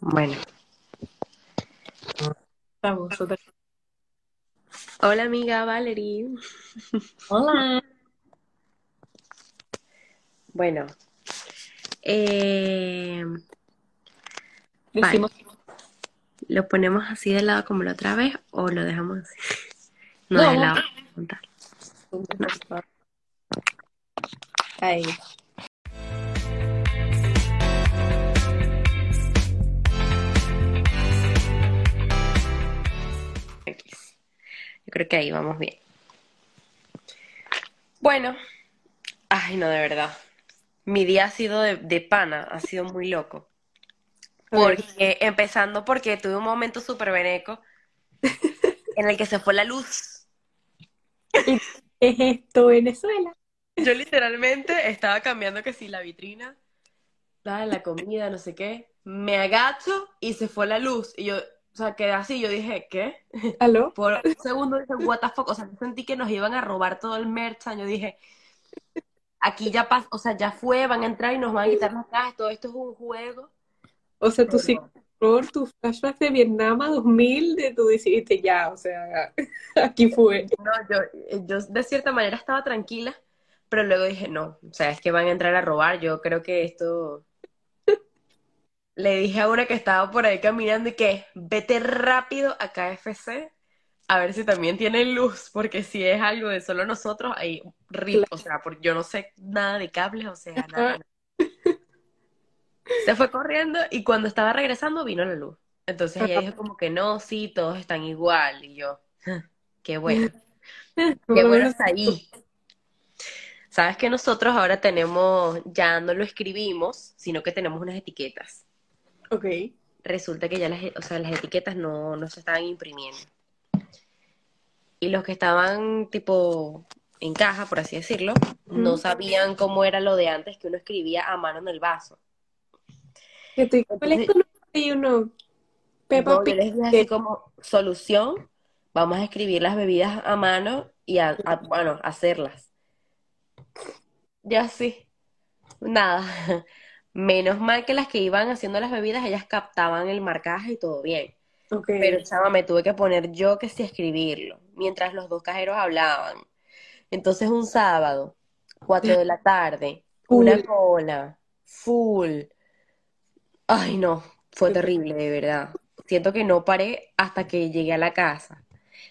Bueno, otra- hola amiga Valerie. Hola. Bueno, eh, ¿lo ponemos así de lado como la otra vez o lo dejamos así? No, No. de lado. Ahí. Creo que ahí vamos bien. Bueno, ay no, de verdad. Mi día ha sido de, de pana, ha sido muy loco. Porque, empezando porque tuve un momento súper veneco en el que se fue la luz. ¿Qué es esto, Venezuela? Yo literalmente estaba cambiando que si la vitrina, la, la comida, no sé qué. Me agacho y se fue la luz. Y yo, o sea, quedé así. Yo dije, ¿qué? ¿Aló? Por un segundo dije, what the fuck. O sea, yo sentí que nos iban a robar todo el merch. Yo dije, aquí ya pasó, o sea, ya fue, van a entrar y nos van a quitar las cajas. Todo esto es un juego. O sea, tú sí, por tu flashback de Vietnam a 2000, de tú decidiste ya, o sea, aquí fue. No, yo, yo de cierta manera estaba tranquila, pero luego dije, no, o sea, es que van a entrar a robar. Yo creo que esto. Le dije a una que estaba por ahí caminando y que vete rápido a KFC a ver si también tienen luz, porque si es algo de solo nosotros, ahí rip, o sea, porque yo no sé nada de cables, o sea, nada. Se fue corriendo y cuando estaba regresando vino la luz. Entonces ella dijo como que no, sí, todos están igual. Y yo, qué bueno. Qué bueno está ahí. Sabes que nosotros ahora tenemos, ya no lo escribimos, sino que tenemos unas etiquetas. Ok. Resulta que ya las, o sea, las etiquetas no, no se estaban imprimiendo. Y los que estaban tipo en caja, por así decirlo, no sabían cómo era lo de antes que uno escribía a mano en el vaso. Que tú- ¿Cuál es tu nombre? Y uno, No, yo Pig. les dije así como solución, vamos a escribir las bebidas a mano y a, a- bueno, hacerlas. Ya sí, nada. Menos mal que las que iban haciendo las bebidas, ellas captaban el marcaje y todo bien. Pero chama, me tuve que poner yo que sí escribirlo, mientras los dos cajeros hablaban. Entonces un sábado, cuatro de la tarde, una cola, full. Ay, no, fue terrible, de verdad. Siento que no paré hasta que llegué a la casa.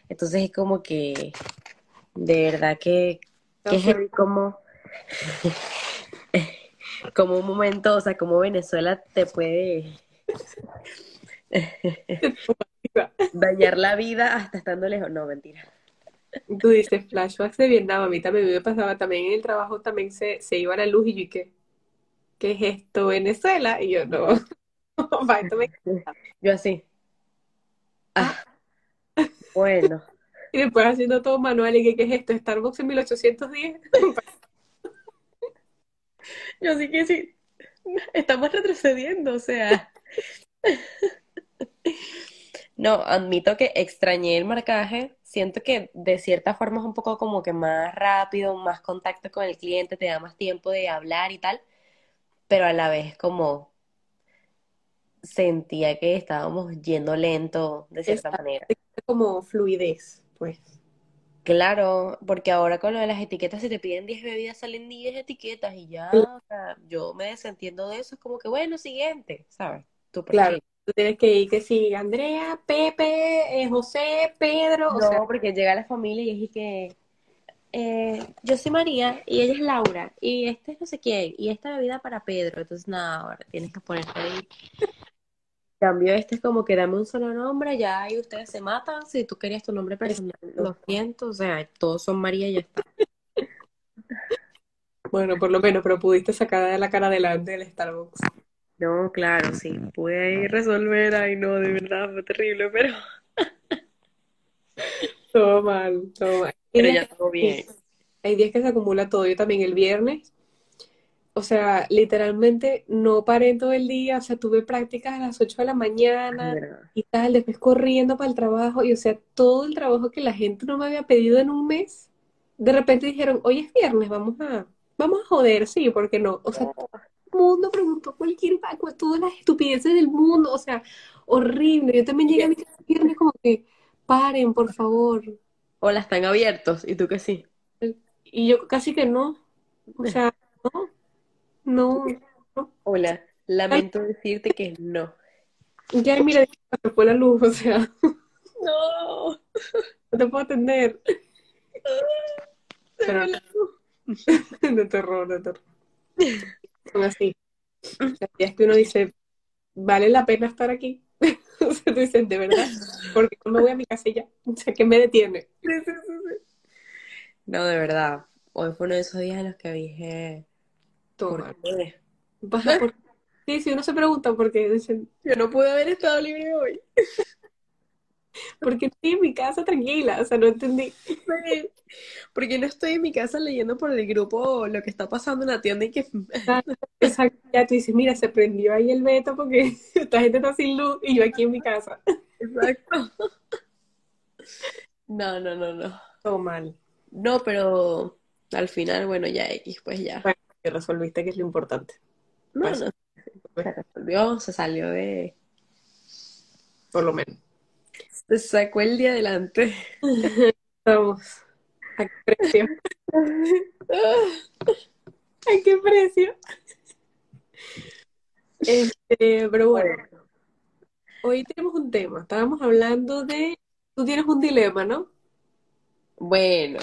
Entonces es como que, de verdad que, que es Ok. como, como un momento, o sea, como Venezuela te puede dañar la vida hasta estando lejos. No, mentira. Tú dices flashbacks de Vietnam, a mí también me pasaba, también en el trabajo también se, se iba la luz y yo, ¿y qué? ¿Qué es esto, Venezuela? Y yo, no, va, esto me- Yo así. Ah, bueno. Y después haciendo todo manual, ¿y qué, qué es esto? Starbucks en 1810. Yo sí que sí. Estamos retrocediendo, o sea. No, admito que extrañé el marcaje. Siento que de cierta forma es un poco como que más rápido, más contacto con el cliente, te da más tiempo de hablar y tal, pero a la vez como sentía que estábamos yendo lento de cierta Exacto. manera. Como fluidez, pues. Claro, porque ahora con lo de las etiquetas, si te piden 10 bebidas, salen 10 etiquetas y ya, o sea, yo me desentiendo de eso, es como que bueno, siguiente, ¿sabes? Tú Claro. Tú tienes que ir que sí, Andrea, Pepe, eh, José, Pedro, o No, sea, porque llega la familia y es que eh, yo soy María y ella es Laura y este es no sé quién y esta bebida para Pedro, entonces nada, ahora tienes que ponerte ahí. Cambio, este es como que dame un solo nombre, ya ahí ustedes se matan, si tú querías tu nombre personal, lo siento, o sea, todos son María y ya está. bueno, por lo menos, pero pudiste sacar de la cara adelante del Starbucks. No, claro, sí, pude ahí resolver, ay no, de verdad, fue terrible, pero, Todo mal, todo mal. pero ya todo bien. Hay días que se acumula todo. Yo también el viernes, o sea, literalmente no paré todo el día, o sea, tuve prácticas a las 8 de la mañana y tal, después corriendo para el trabajo y o sea, todo el trabajo que la gente no me había pedido en un mes, de repente dijeron, hoy es viernes, vamos a, vamos a joder, sí, ¿por qué no? O sea, mundo preguntó cualquier vaca, todas las estupideces del mundo, o sea, horrible. Yo también llegué a mi casa era como que, paren, por favor. Hola, están abiertos, y tú que sí. Y yo casi que no, o sea, no, no. Hola, lamento decirte que no. Ya, mira, se fue la luz, o sea, No. no te puedo atender. Se Pero- la- De terror, de terror. Son así. Sea, ya es que uno dice, ¿vale la pena estar aquí? O sea, tú dices, de verdad, porque no me voy a mi casa ya. O sea, ¿qué me detiene? No, de verdad. Hoy fue uno de esos días en los que dije, Toma. ¿por por- Sí, sí, uno se pregunta por qué. Dicen, Yo no pude haber estado libre hoy. ¿por qué estoy en mi casa tranquila? O sea, no entendí. Porque no estoy en mi casa leyendo por el grupo lo que está pasando en la tienda y que Exacto. Ya tú dices, mira, se prendió ahí el veto porque esta gente está sin luz y yo aquí en mi casa. Exacto. No, no, no, no. Todo mal. No, pero al final, bueno, ya X, pues ya. Bueno, que resolviste que es lo importante. No, Pues, no. Se resolvió, se salió de... Por lo menos. Se sacó el día adelante. Vamos. ¿A qué precio? ¿A qué precio? Este, pero bueno, hoy tenemos un tema. Estábamos hablando de. Tú tienes un dilema, ¿no? Bueno,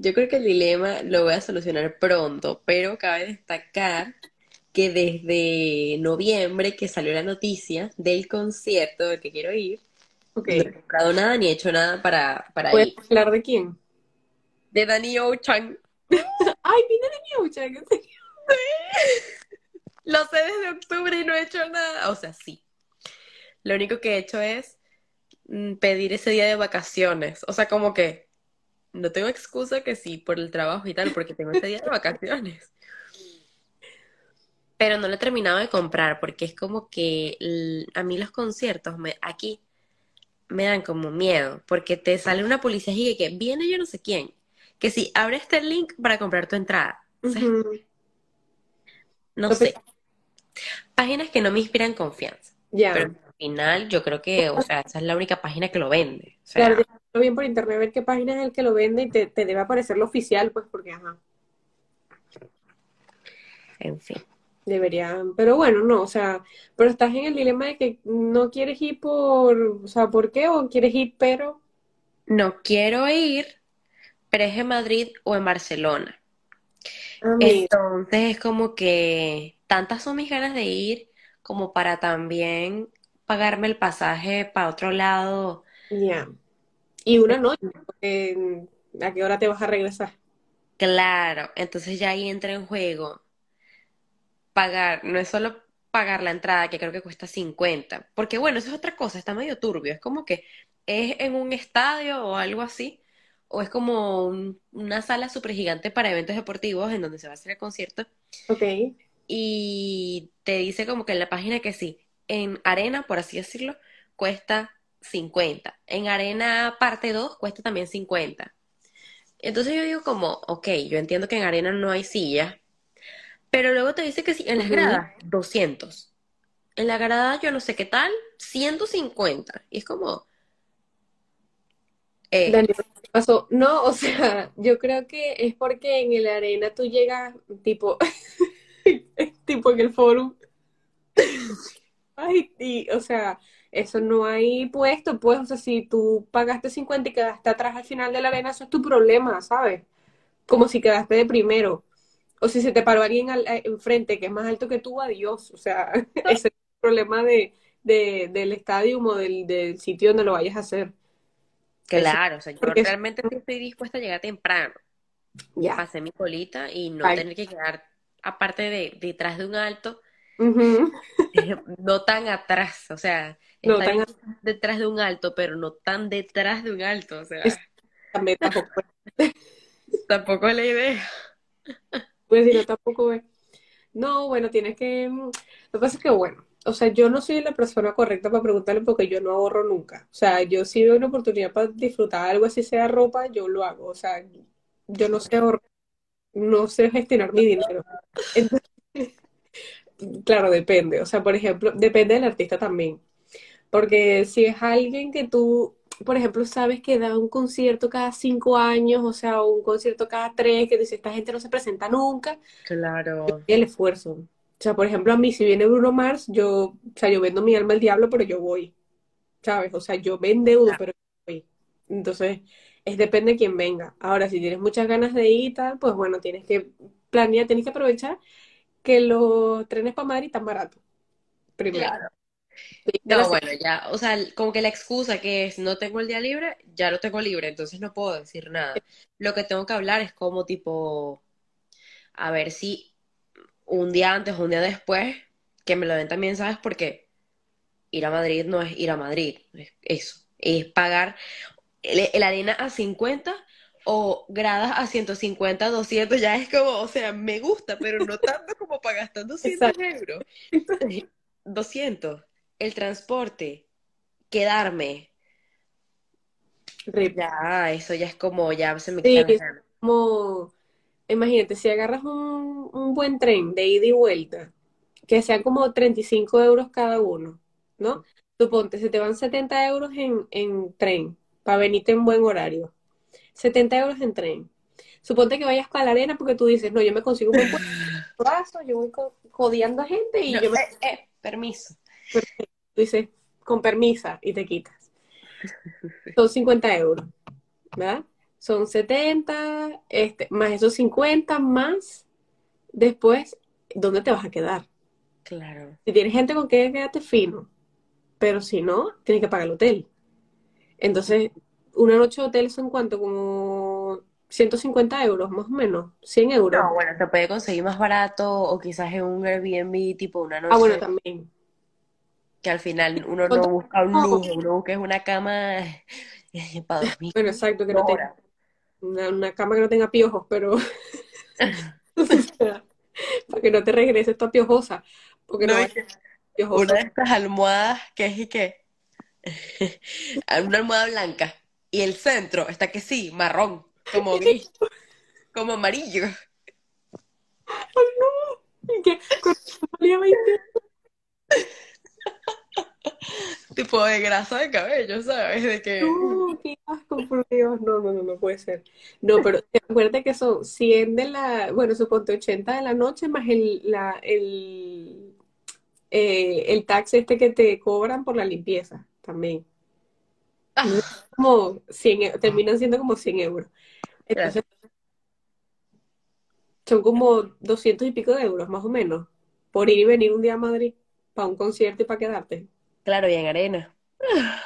yo creo que el dilema lo voy a solucionar pronto, pero cabe destacar que desde noviembre que salió la noticia del concierto del que quiero ir, no he comprado nada ni he hecho nada para, para ¿Puedes ir. hablar de quién? De Danny Ocean. Ay, viene de Miucha, ¿en serio? Lo sé desde octubre y no he hecho nada. O sea, sí. Lo único que he hecho es mm, pedir ese día de vacaciones. O sea, como que no tengo excusa que sí por el trabajo y tal, porque tengo ese día de vacaciones. Pero no lo he terminado de comprar porque es como que a mí los conciertos me, aquí me dan como miedo, porque te sale una policía y que viene yo no sé quién, que si abre este link para comprar tu entrada. No sé. Páginas que no me inspiran confianza. Ya. Pero al final yo creo que, o sea, esa es la única página que lo vende. O sea, Claro, bien por internet, ver qué página es el que lo vende y te, te debe aparecer lo oficial, pues, porque, ajá, en fin. deberían. Pero bueno, no, o sea, pero estás en el dilema de que no quieres ir por, o sea, ¿por qué? O quieres ir, pero. No quiero ir, pero es en Madrid o en Barcelona. Ah, Entonces es como que tantas son mis ganas de ir como para también pagarme el pasaje para otro lado. ya. Y una noche, porque, ¿a qué hora te vas a regresar? Claro, entonces ya ahí entra en juego pagar, no es solo pagar la entrada, que creo que cuesta 50, porque bueno, eso es otra cosa, está medio turbio, es como que es en un estadio o algo así, o es como un- una sala súper gigante para eventos deportivos en donde se va a hacer el concierto, Ok. y te dice como que en la página que sí, en arena, por así decirlo, cuesta 50, en arena parte 2 cuesta también 50. Entonces yo digo como, ok, yo entiendo que en arena no hay sillas, pero luego te dice que sí, en las gradas, 200. En la grada yo no sé qué tal, 150. Y es como, eh, Daniel, ¿qué pasó? No, o sea, yo creo que es porque en el arena tú llegas tipo, tipo en el forum. Ay, y, o sea, eso no hay puesto, pues, o sea, si tú pagaste 50 y quedaste atrás al final de la arena, eso es tu problema, ¿sabes? Como si quedaste de primero. O si se te paró alguien al- eh, enfrente que es más alto que tú, adiós. O sea, ese es el problema de, de- del estadio o del, del sitio donde lo vayas a hacer. claro, o sea, yo porque- realmente sí estoy dispuesta a llegar temprano, Ya. pasé mi colita y no Ay. tener que quedar, aparte de detrás de un alto, No tan atrás, o sea, No está tan bien detrás de un alto, pero no tan detrás de un alto, o sea, Es- También tampoco. tampoco es la idea. Pues si no, tampoco ve. No, bueno, tienes que. mm, Lo que pasa es que, bueno, o sea, yo no soy la persona correcta para preguntarle porque yo no ahorro nunca. O sea, yo si veo una oportunidad para disfrutar algo así, sea ropa, yo lo hago. O sea, yo no sé ahorrar, no sé gestionar mi dinero. Entonces, claro, depende. O sea, por ejemplo, depende del artista también. Porque si es alguien que tú, por ejemplo, sabes que da un concierto cada cinco años, o sea, un concierto cada tres, que dice, esta gente no se presenta nunca, Claro. el esfuerzo. O sea, por ejemplo, a mí, si viene Bruno Mars, yo, o sea, yo vendo mi alma al diablo, pero yo voy, ¿sabes? O sea, yo me endeudo, pero yo voy. Entonces, es depende de quién venga. Ahora, si tienes muchas ganas de ir y tal, pues bueno, tienes que planear, tienes que aprovechar que los trenes para Madrid están baratos, primero. Claro. No, la bueno, ya, o sea, como que la excusa que es no tengo el día libre, ya lo tengo libre, entonces no puedo decir nada. Lo que tengo que hablar es como tipo, a ver si un día antes o un día después, que me lo den también, ¿sabes? Porque ir a Madrid no es ir a Madrid, es eso, es pagar el, el arena a 50 o gradas a 150, 200, ya es como, o sea, me gusta, pero no tanto como para gastar 200 Exacto. euros. 200, el transporte, quedarme, Rip. ya, eso ya es como, ya se me Sí, ganas. como, imagínate, si agarras un, un buen tren de ida y vuelta, que sean como 35 euros cada uno, ¿no? Suponte, se te van 70 euros en, en tren, para venirte en buen horario. 70 euros en tren. Suponte que vayas para la arena porque tú dices, no, yo me consigo un buen puesto, yo voy codeando a gente y No, yo me... eh, eh, permiso. Tú dices, con permisa, y te quitas. Son 50 euros, ¿verdad? Son 70, este, más esos 50, más después, ¿dónde te vas a quedar? Claro. Si tienes gente con que quedarte fino, pero si no, tienes que pagar el hotel. Entonces, una noche de hotel son cuánto, como 150 euros, más o menos, 100 euros. No, bueno, se puede conseguir más barato o quizás en un Airbnb tipo una Ah, bueno, noche. también. que al final uno no busca un lujo, uno busca una cama para dormir. Bueno, exacto, que no tenga una, una cama que no tenga piojos, pero para que no te regreses toda piojosa, porque no No, que una de estas almohadas que es y que una almohada blanca y el centro está que sí, marrón, como gris, como amarillo. Y que con valía 20 Tipo de grasa de cabello, ¿sabes? De que No, qué asco, por Dios. No, no, no, no puede ser. No, pero acuérdate que son 100 de la, bueno, suponte 80 de la noche más el, la, el, eh, el tax este que te cobran por la limpieza también. Ah, como 100, eu- terminan siendo como 100 euros. Entonces, son como 200 y pico de euros, más o menos, por ir y venir un día a Madrid para un concierto y para quedarte. claro, y en arena.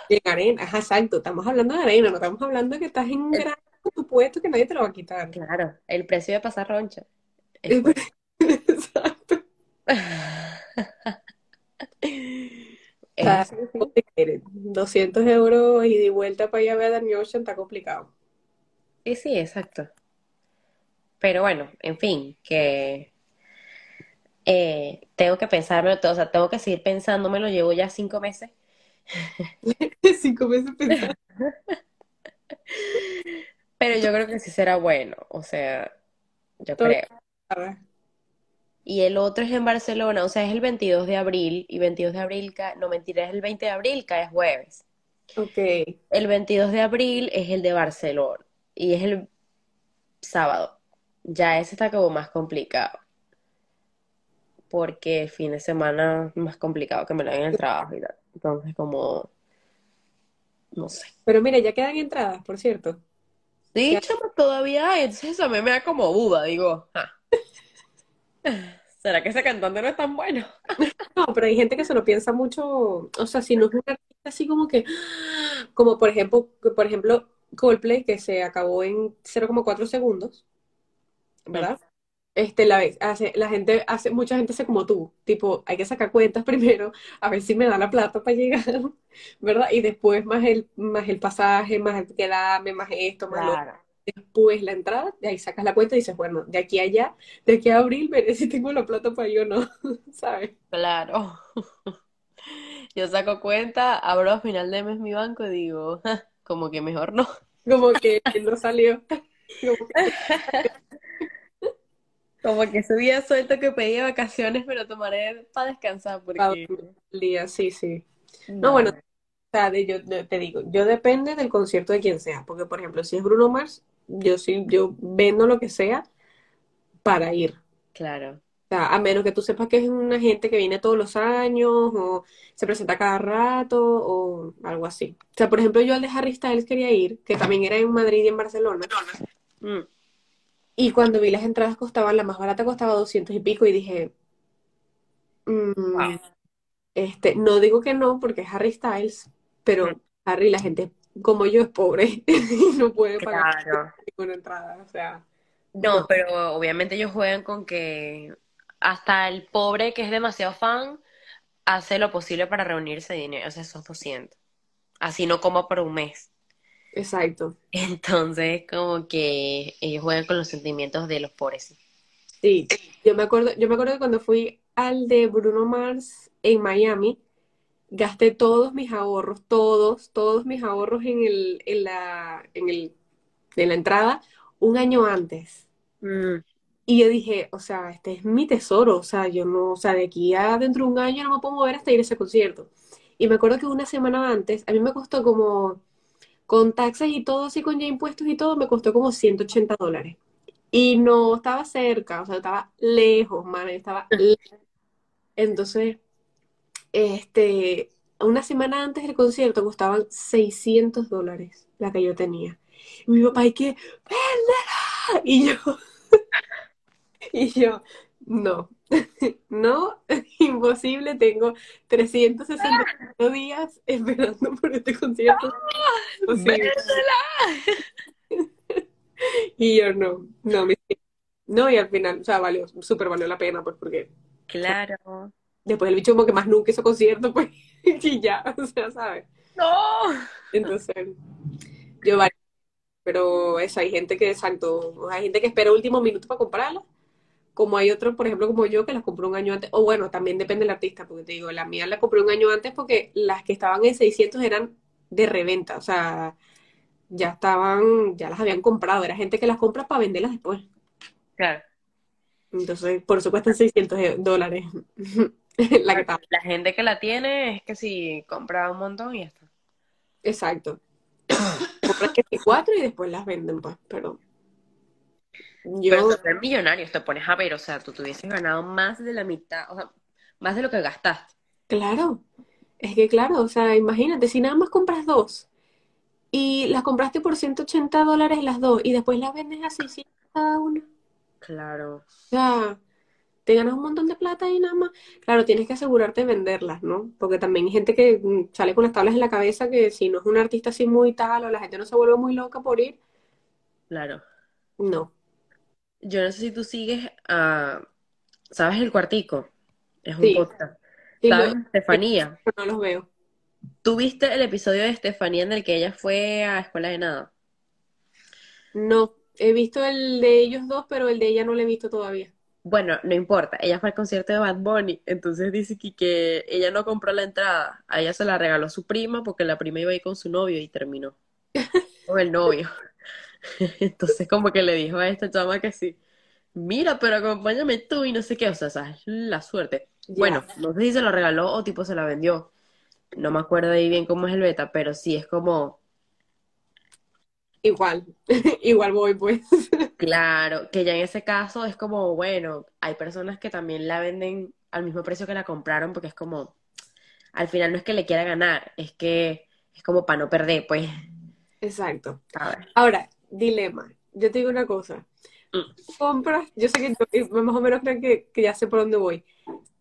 Y en arena, ajá, exacto, estamos hablando de arena, no estamos hablando de que estás en grano con tu puesto que nadie te lo va a quitar. claro, el precio de pasar roncha. Exacto. Es complicated. 200 euros y de vuelta para allá a ver a Danny Ocean está complicado. Sí, sí, exacto. Pero bueno, en fin, que eh, tengo que pensármelo todo, o sea, tengo que seguir pensándomelo, llevo ya cinco meses, Cinco meses pensando. pero yo creo que sí será bueno, o sea, yo Todo- creo. Y el otro es en Barcelona, o sea, es el 22 de abril, y 22 de abril, no mentira, es el 20 de abril, cae jueves. Ok. El 22 de abril es el de Barcelona, y es el sábado. Ya ese está como más complicado, porque el fin de semana es más complicado que me lo den en el trabajo y tal. Entonces, como, no sé. Pero mira, ya quedan entradas, por cierto. Sí, chama, todavía hay, entonces a mí me da como duda, digo, ah, ¿será que ese cantante no es tan bueno? No, pero hay gente que se lo piensa mucho, o sea, si no es un artista así como que, como por ejemplo, por ejemplo, Coldplay, que se acabó en 0,4 segundos, ¿verdad? Este, la, hace, la gente hace, mucha gente hace como tú, tipo, hay que sacar cuentas primero, a ver si me da la plata para llegar, ¿verdad? Y después más el, más el pasaje, más el quedarme, más esto, más lo Claro. Después la entrada, de ahí sacas la cuenta y dices, bueno, de aquí a allá, de aquí a abril, veré si tengo la plata para yo o no, ¿sabes? Claro. Yo saco cuenta, abro a final de mes mi banco y digo, "Ja, como que mejor no. Como que no salió. Como que- Como que ese día suelto que pedía vacaciones, pero tomaré para descansar porque el día, sí, sí. No, no, bueno, no. o sea, de- yo te digo, yo depende del concierto de quien sea, porque por ejemplo, si es Bruno Mars, yo sí, yo vendo lo que sea para ir. Claro, O sea, a menos que tú sepas que es una gente que viene todos los años o se presenta cada rato o algo así. O sea, por ejemplo, yo al de Harry Styles quería ir, que también era en Madrid y en Barcelona. Mm, Y cuando vi las entradas costaban, la más barata costaba 200 y pico y dije, mm, wow. este, no digo que no porque es Harry Styles, Mm, pero Harry, la gente como yo es pobre y no puede pagar Claro. ninguna entrada. O sea, No, no. pero obviamente ellos juegan con que hasta el pobre que es demasiado fan hace lo posible para reunirse dinero, o sea, esos 200. Así no como por un mes. Exacto. Entonces, como que ellos juegan con los sentimientos de los pobres. sí. Sí, yo me acuerdo, yo me acuerdo que cuando fui al de Bruno Mars en Miami, gasté todos mis ahorros, todos, todos mis ahorros en el, en la, en el, en la entrada un año antes. Mm, Y yo dije, o sea, este es mi tesoro, o sea, yo no, o sea, de aquí a dentro de un año no me puedo mover hasta ir a ese concierto. Y me acuerdo que una semana antes, a mí me costó como, con taxes y todo, así con ya impuestos y todo, me costó como 180 dólares. Y no estaba cerca, o sea, estaba lejos, man, estaba lejos. Entonces, este, una semana antes del concierto costaban 600 dólares la que yo tenía. Y mi papá, ¿y qué? ¡Véndela! Y yo, y yo, no, no, imposible, tengo 365 días esperando por este concierto. Imposible. Y yo, no, no, mi- no, y al final, o sea, valió, súper valió la pena, pues, porque claro. Después el bicho como que más nunca hizo concierto, pues, y ya, o sea, ¿sabes? No. Entonces, yo vale, pero eso, hay gente que, exacto, hay gente que espera último minuto para comprarla, como hay otros, por ejemplo, como yo, que las compré un año antes, o bueno, también depende del artista, porque te digo, la mía la compré un año antes porque las que estaban en 600 eran de reventa, o sea, ya estaban, ya las habían comprado, era gente que las compra para venderlas después. Claro. Entonces, por eso cuestan 600 e- dólares la que estaba. La gente que la tiene es que si compra un montón y ya está. Exacto. Compran que cuatro y después las venden, pues, pero Pero yo, tú eres millonario, te pones a ver, o sea, tú tuvieses ganado más de la mitad, o sea, más de lo que gastaste. claro, es que claro, o sea, imagínate, si nada más compras dos y las compraste por 180 dólares las dos y después las vendes a 600 cada una, Claro. o sea, te ganas un montón de plata y nada más. Claro, tienes que asegurarte de venderlas, ¿no? Porque también hay gente que mm, sale con las tablas en la cabeza que si no es un artista así muy tal o la gente no se vuelve muy loca por ir, Claro. no. Yo no sé si tú sigues a, ¿sabes El Cuartico? Es un Sí, podcast. sí, ¿Sabes? Estefanía. no los veo. ¿Tú viste el episodio de Estefanía en el que ella fue a escuela de nada? No, he visto el de ellos dos, pero el de ella no lo he visto todavía. Bueno, no importa, ella fue al concierto de Bad Bunny, entonces dice que, que ella no compró la entrada, a ella se la regaló su prima porque la prima iba a ir con su novio y terminó con el novio. Entonces como que le dijo a esta chama que sí, mira, pero acompáñame tú y no sé qué, o sea, esa es la suerte. Bueno, no sé si se lo regaló o tipo se la vendió, no me acuerdo ahí bien cómo es el beta, pero sí es como, igual, igual voy pues. claro, que ya en ese caso es como, bueno, hay personas que también la venden al mismo precio que la compraron porque es como, al final no es que le quiera ganar, es que es como para no perder, pues, Exacto. Ahora, dilema. Yo te digo una cosa. Mm, Compras, yo sé que yo- más o menos creo que, que ya sé por dónde voy.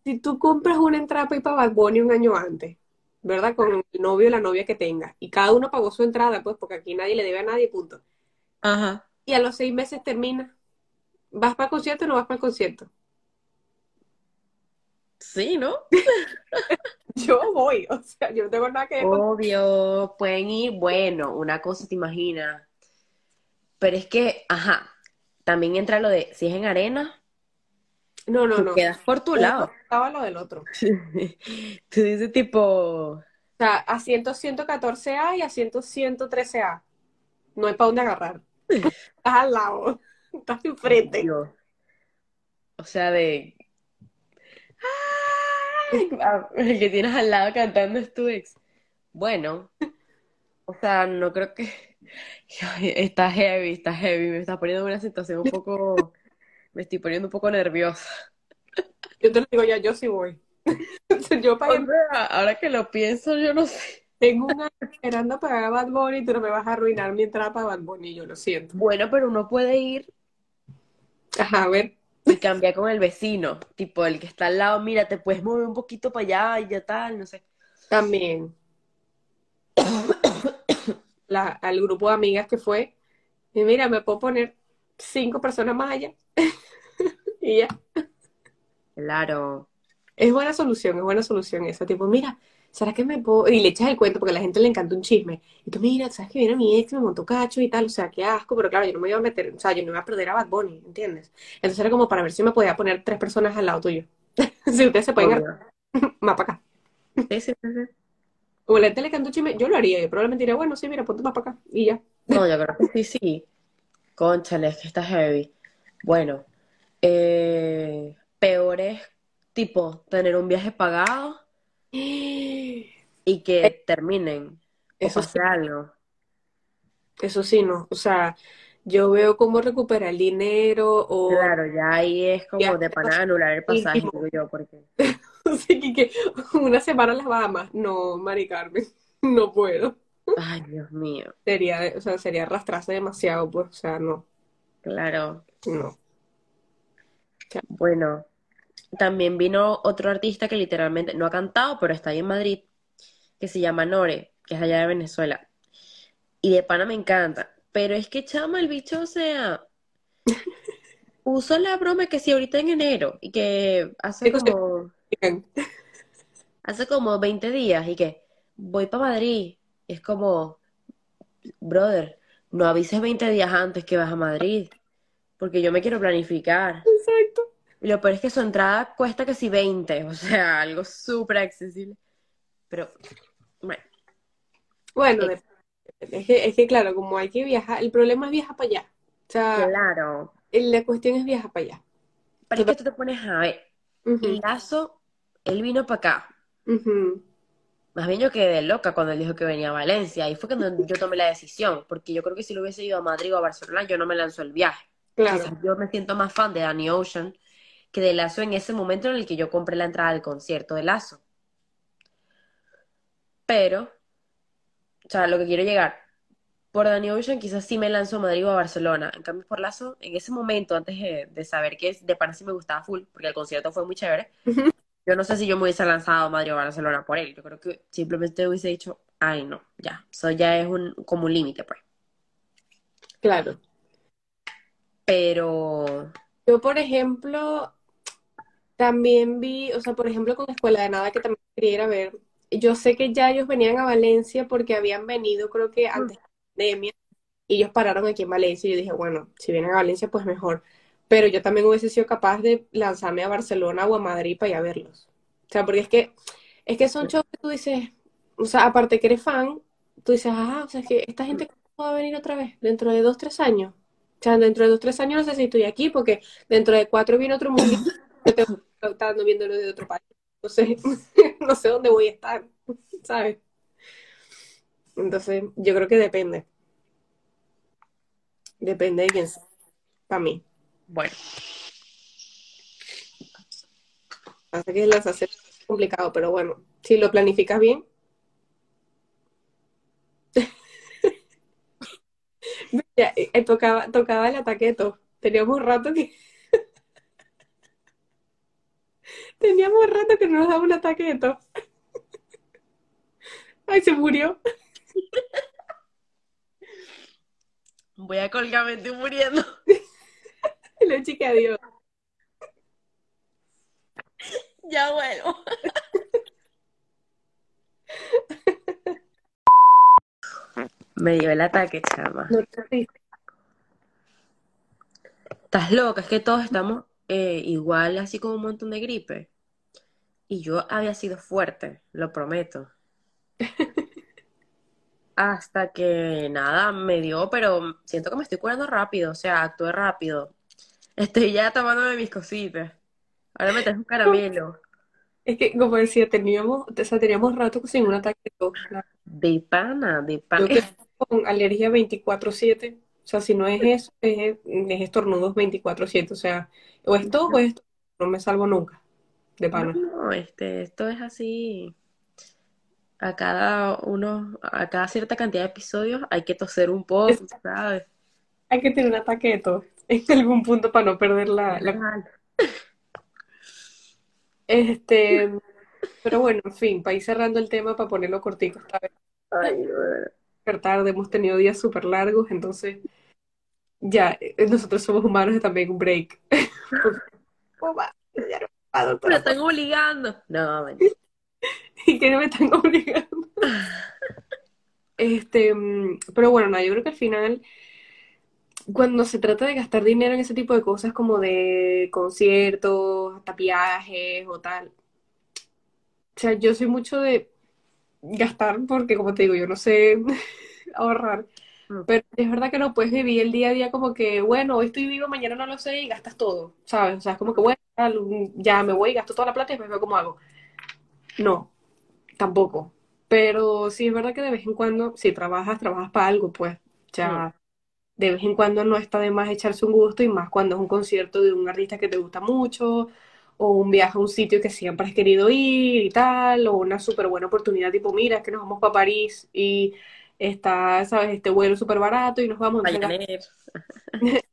Si tú compras una entrada para Bad Bunny un año antes, ¿verdad? Con el novio o la novia que tenga, y cada uno pagó su entrada, pues, porque aquí nadie le debe a nadie, punto. Ajá. Y a los seis meses termina. ¿Vas para el concierto o no vas para el concierto? Sí, ¿no? Yo voy, o sea, yo no tengo nada que ver. Obvio, pueden ir, bueno, una cosa te imaginas, pero es que, ajá, también entra lo de, si es en arena, No, no, tú no. quedas por tu Uno lado. estaba lo del otro. Tú dices tipo, O sea, asiento 114A y asiento 113A. No hay para dónde agarrar. Estás al lado. Estás enfrente. Dios. O sea, de... Ah, El que tienes al lado cantando es tu ex. Bueno, o sea, no creo que... Está heavy, está heavy. Me está poniendo en una situación un poco... Me estoy poniendo un poco nerviosa. Yo te lo digo ya, yo sí voy. Yo O pagué, sea, ahora que lo pienso, yo no sé. tengo un año esperando para Bad Bunny tú no me vas a arruinar mi entrada para Bad Bunny, yo lo siento. Bueno, pero uno puede ir Ajá, a ver. y cambiar con el vecino. Tipo, el que está al lado, mira, te puedes mover un poquito para allá y ya tal, no sé. También. La, al grupo de amigas que fue. Y mira, me puedo poner cinco personas más allá. Y ya. Claro. Es buena solución, es buena solución esa. Tipo, mira, ¿será que me puedo...? Y le echas el cuento porque a la gente le encanta un chisme. Y tú, mira, ¿sabes que viene mi ex, me montó cacho y tal? O sea, qué asco, pero claro, yo no me iba a meter, o sea, yo no iba a perder a Bad Bunny, ¿entiendes? Entonces era como para ver si me podía poner tres personas al lado tuyo. Si ustedes se pueden más para acá. Sí, sí, sí. O la gente le canta un chisme, yo lo haría. Yo probablemente diría, bueno, sí, mira, ponte más para acá. Y ya. No, yo creo que sí, sí. Cónchale, es que está heavy. Bueno, eh, peor es, tipo, tener un viaje pagado y que terminen o Eso sí, pase algo. eso sí, no. O sea, yo veo cómo recuperar el dinero o Claro, ya ahí es como de pana anular el pasaje, digo yo, porque... Así que, que una semana las Bahamas. No, Mari Carmen, no puedo. Ay, Dios mío, Sería, o sea, sería arrastrarse demasiado, pues, o sea, no, claro. no. Bueno, también vino otro artista que literalmente no ha cantado, pero está ahí en Madrid, que se llama Nore, que es allá de Venezuela. Y de pana me encanta. Pero es que chama, el bicho, o sea, puso la broma que si ahorita en enero y que hace como, hace como 20 días y que voy para Madrid. Es como, brother, no avises 20 días antes que vas a Madrid, porque yo me quiero planificar. Exacto. Y lo peor es que su entrada cuesta que si 20, o sea, algo súper accesible. Pero, bueno, Bueno, es- de- es que, es que claro, como hay que viajar, el problema es viajar para allá. O sea, claro. la cuestión es viajar para allá. Pero es que tú te pones a ver, Ujú, Lazo, él vino para acá. ujú. Más bien yo quedé loca cuando él dijo que venía a Valencia. Y fue cuando yo tomé la decisión, porque yo creo que si lo hubiese ido a Madrid o a Barcelona, yo no me lanzo el viaje. Claro, Quizás yo me siento más fan de Danny Ocean que de Lazo en ese momento en el que yo compré la entrada al concierto de Lazo. Pero, o sea, lo que quiero llegar, por Danny Ocean quizás sí me lanzo a Madrid o a Barcelona. En cambio, por Lazo, en ese momento, antes de, de saber que de pana sí me gustaba full, porque el concierto fue muy chévere. Yo no sé si yo me hubiese lanzado a Madrid o Barcelona por él. Yo creo que simplemente hubiese dicho, ay, no, ya, eso ya es un, como un límite, pues. claro. Pero, Yo, por ejemplo, también vi, o sea, por ejemplo, con Escuela de Nada, que también quería ir a ver. Yo sé que ya ellos venían a Valencia porque habían venido, creo que antes de la pandemia, y ellos pararon aquí en Valencia. Y yo dije, bueno, si vienen a Valencia, pues mejor. Pero yo también hubiese sido capaz de lanzarme a Barcelona o a Madrid para ir a verlos. O sea, porque es que, es que son shows que tú dices, o sea, aparte que eres fan, tú dices, ah, o sea, es que esta gente ¿cuándo va a venir otra vez, dentro de dos, tres años. O sea, dentro de dos, tres años no sé si estoy aquí, porque dentro de cuatro viene otro mundo, yo tengo estar viéndolo de otro país. No sé, no sé dónde voy a estar, ¿sabes? Entonces, yo creo que depende. Depende de quién sea. Para mí. Bueno, Pasa que las hacer es complicado, pero bueno, si lo planificas bien. Mira, eh, eh, tocaba, tocaba el ataqueto. Teníamos un rato que teníamos un rato que no nos daba un ataqueto. Ay, se murió. voy a colgar, me estoy muriendo. La chica, adiós. Ya vuelvo. Me dio el ataque, chama. No te ríes. Estás loca, es que todos estamos eh, igual, así como un montón de gripe. Y yo había sido fuerte, lo prometo. Hasta que nada, me dio, pero siento que me estoy curando rápido, o sea, actué rápido. Estoy ya tomándome mis cositas. Ahora me traes un caramelo. Es que, como decía, teníamos, o sea, teníamos rato sin un ataque de tos. De pana, de Yo pana. estoy con alergia 24/7, o sea, si no es eso, es, es estornudos 24/7, o sea, o es tos o es tos, no me salvo nunca, de No, pana. no, este, esto es así. A cada uno, a cada cierta cantidad de episodios hay que toser un poco, Es- ¿sabes? hay que tener un ataque de tos en algún punto para no perder la, la-. Este, pero bueno, en fin, para ir cerrando el tema, para ponerlo cortico esta vez, Ay, no. tarde, hemos tenido días súper largos, entonces ya, eh, nosotros somos humanos y también un break. Me están obligando. No, y que no me están obligando. Este, mm, pero bueno, no, yo creo que al final, cuando se trata de gastar dinero en ese tipo de cosas como de conciertos, hasta viajes o tal, o sea, yo soy mucho de gastar porque, como te digo, yo no sé ahorrar, Mm. pero es verdad que no puedes vivir el día a día como que, bueno, hoy estoy vivo, mañana no lo sé y gastas todo, ¿sabes? O sea, es como que, bueno, ya me voy y gasto toda la plata y después veo cómo hago. No, tampoco. Pero sí es verdad que de vez en cuando, si trabajas, trabajas para algo, pues ya de vez en cuando no está de más echarse un gusto y más cuando es un concierto de un artista que te gusta mucho o un viaje a un sitio que siempre has querido ir y tal, o una súper buena oportunidad tipo, mira, es que nos vamos para París y está, sabes, este vuelo súper barato y nos vamos, Ryanair.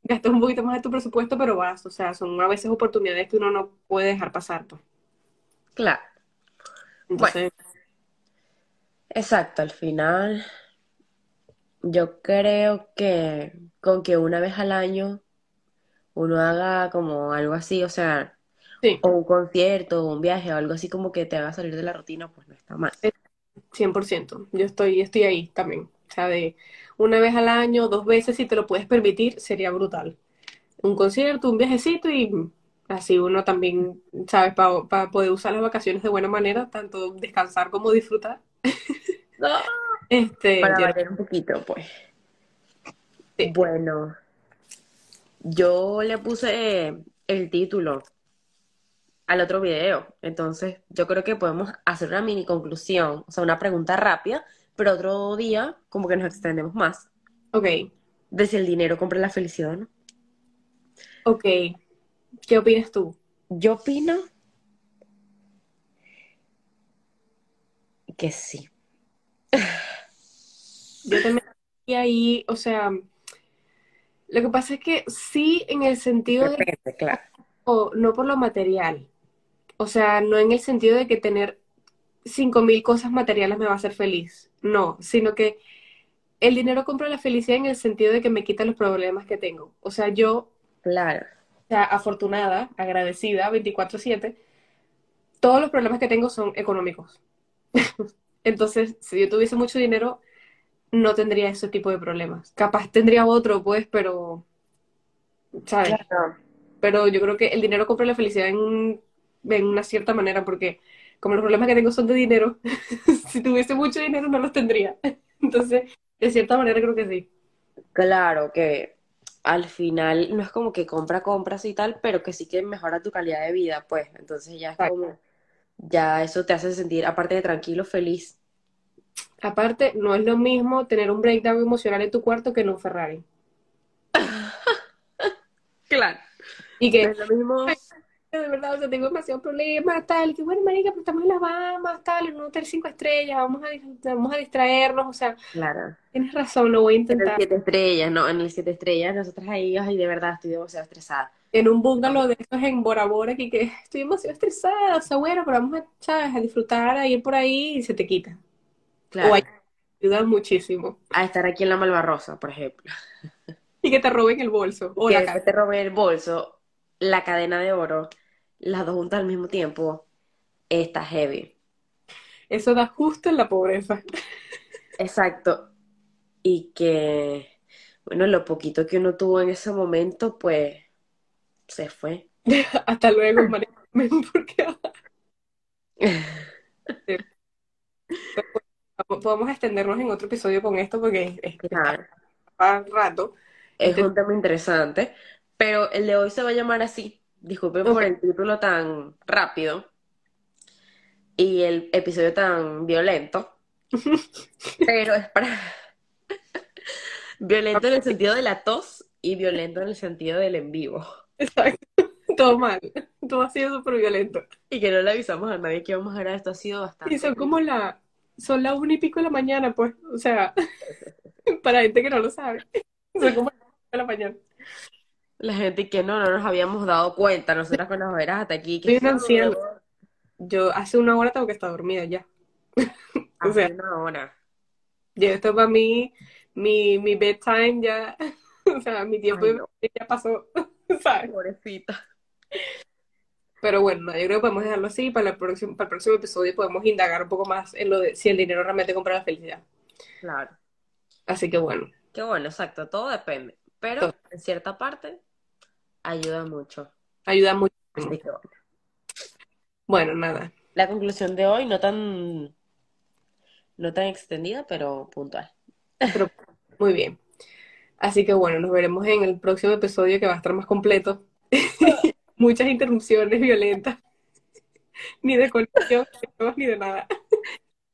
gastas un poquito más de tu presupuesto, pero vas, o sea, son a veces oportunidades que uno no puede dejar pasar, pues. Claro. Entonces, Exacto, al final yo creo que con que una vez al año uno haga como algo así, o sea, sí. o un concierto, o un viaje, o algo así como que te haga salir de la rutina, pues no está mal. 100%. Yo estoy, estoy ahí también. O sea, de una vez al año, dos veces, si te lo puedes permitir, sería brutal. Un concierto, un viajecito y así uno también, ¿sabes? Para poder usar las vacaciones de buena manera, tanto descansar como disfrutar. No. Este, Para yo- variar un poquito, pues. Sí. Bueno, yo le puse el título al otro video, entonces yo creo que podemos hacer una mini conclusión, o sea, una pregunta rápida, pero otro día como que nos extendemos más ok, de si el dinero compra la felicidad no. ok. ¿Qué opinas tú? Yo opino que sí. Yo también estoy ahí, o sea, lo que pasa es que sí en el sentido de claro. o no por lo material. O sea, no en el sentido de que tener cinco mil cosas materiales me va a hacer feliz. No, sino que el dinero compra la felicidad en el sentido de que me quita los problemas que tengo. O sea, yo, Claro. o sea, afortunada, agradecida, 24/7, todos los problemas que tengo son económicos. Entonces, si yo tuviese mucho dinero, no tendría ese tipo de problemas. Capaz tendría otro, pues, pero, ¿sabes? Claro. pero yo creo que el dinero compra la felicidad en, en una cierta manera, porque como los problemas que tengo son de dinero, si tuviese mucho dinero no los tendría. Entonces, de cierta manera creo que sí. Claro que al final no es como que compra compras y tal, pero que sí que mejora tu calidad de vida, pues. Entonces ya es Exacto. como, ya eso te hace sentir, aparte de tranquilo, feliz. Aparte, no es lo mismo tener un breakdown emocional en tu cuarto que en un Ferrari. Claro. Y que, Es lo mismo. de verdad, o sea, tengo demasiados problemas, tal, que bueno, marica, pero estamos en las Bahamas, tal, en un hotel cinco estrellas, vamos a, vamos a distraernos, o sea, Claro. tienes razón, lo voy a En el intentar. siete estrellas, ¿no? En el siete estrellas, nosotras ahí, ay, de verdad, estoy demasiado estresada. en un bungalow de estos en Bora Bora, que, que estoy demasiado estresada, o sea, bueno, pero vamos a, ¿sabes? a disfrutar, a ir por ahí y se te quita. Claro. O hay- ayuda muchísimo. A estar aquí en la Malvarrosa, por ejemplo. Y que te roben el bolso o Que la te robe el bolso, la cadena de oro, las dos juntas al mismo tiempo, está heavy. Eso da justo en la pobreza. Exacto. Y que, bueno, lo poquito que uno tuvo en ese momento, pues, se fue. Hasta luego, marica, porque podemos extendernos en otro episodio con esto porque es, Claro. para rato. Es un tema interesante, Pero el de hoy se va a llamar así. Disculpen por el título tan rápido y el episodio tan violento, pero es para violento en el sentido de la tos y violento en el sentido del en vivo. Exacto. Todo mal. Todo ha sido súper violento. Y que no le avisamos a nadie que vamos a grabar esto, ha sido bastante. Y son como la, son las una y pico de la mañana, pues. O sea, para gente que no lo sabe. Son como las de la mañana. La gente que no, no nos habíamos dado cuenta, nosotras con las veras hasta aquí, que una anciana. Yo hace una hora tengo que estar dormida ya. O sea, hace una hora. ya esto para mí, mi, mi bedtime ya, o sea, mi tiempo Ay, no. ya pasó, ¿sabes? Pobrecita. Pero bueno, no, yo creo que podemos dejarlo así. Para el próximo, para el próximo episodio podemos indagar un poco más en lo de si el dinero realmente compra la felicidad. Claro. Así que bueno, Qué bueno, exacto, todo depende. Pero Todo. en cierta parte ayuda mucho. ayuda mucho. Así que bueno. Bueno, nada. La conclusión de hoy no tan, no tan extendida, pero puntual. Pero muy bien. Así que bueno, nos veremos en el próximo episodio que va a estar más completo. Muchas interrupciones violentas. Ni de conexión, ni de nada.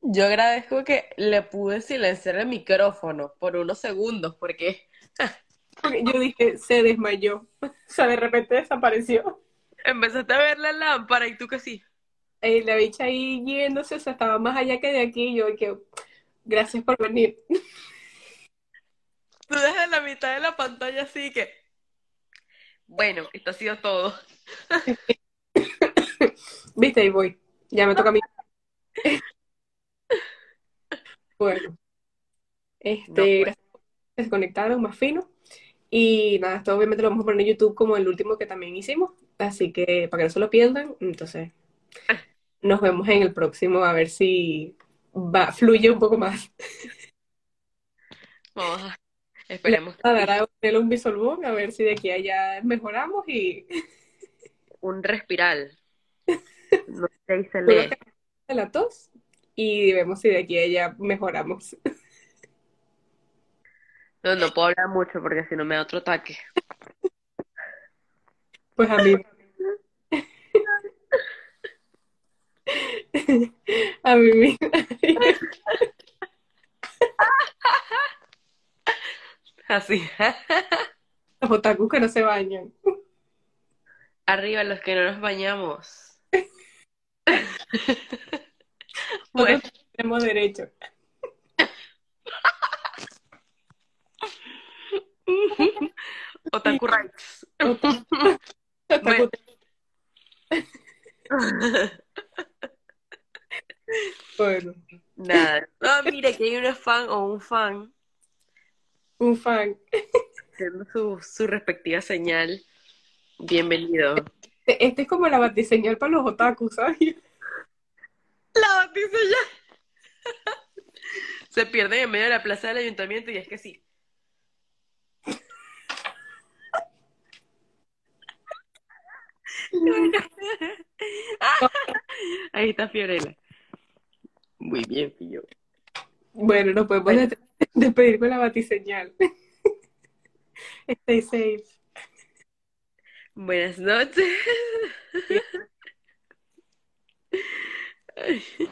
Yo agradezco que le pude silenciar el micrófono por unos segundos, porque Porque yo dije, se desmayó. O sea, de repente desapareció. empezaste a ver la lámpara y tú que sí. Eh, la bicha ahí yéndose, o sea, estaba más allá que de aquí. Yo que gracias por venir. Tú desde la mitad de la pantalla así que, bueno, esto ha sido todo. Viste, ahí voy. Ya me toca a mí. Bueno, No, este, pues. gracias por que se conectaron más fino. Y nada, esto obviamente lo vamos a poner en YouTube como el último que también hicimos. Así que para que no se lo pierdan, entonces nos vemos en el próximo a ver si va, fluye un poco más. Vamos a, esperemos que A sí. dar a ponerle un bisolbón a ver si de aquí a allá mejoramos y un respiral. No sé si se lee. la tos y vemos si de aquí a allá mejoramos. No, no puedo hablar mucho porque si no me da otro ataque. Pues a mí. A mí misma. Así. Los otakus que no se bañan. Arriba los que no nos bañamos. Bueno, tenemos derecho. Otaku Rights. Otaku. Bueno, Nada. No, mire que hay una fan o un fan un fan. haciendo su, su respectiva señal. Bienvenido. Este este es como la batiseñal para los otakus, ¿sabes? La ya. Se pierden en medio de la plaza del ayuntamiento y es que sí. Ahí está Fiorella. Muy bien, Fio. Bueno, nos podemos Bueno. des- despedir con la batiseñal. Stay safe. Buenas noches.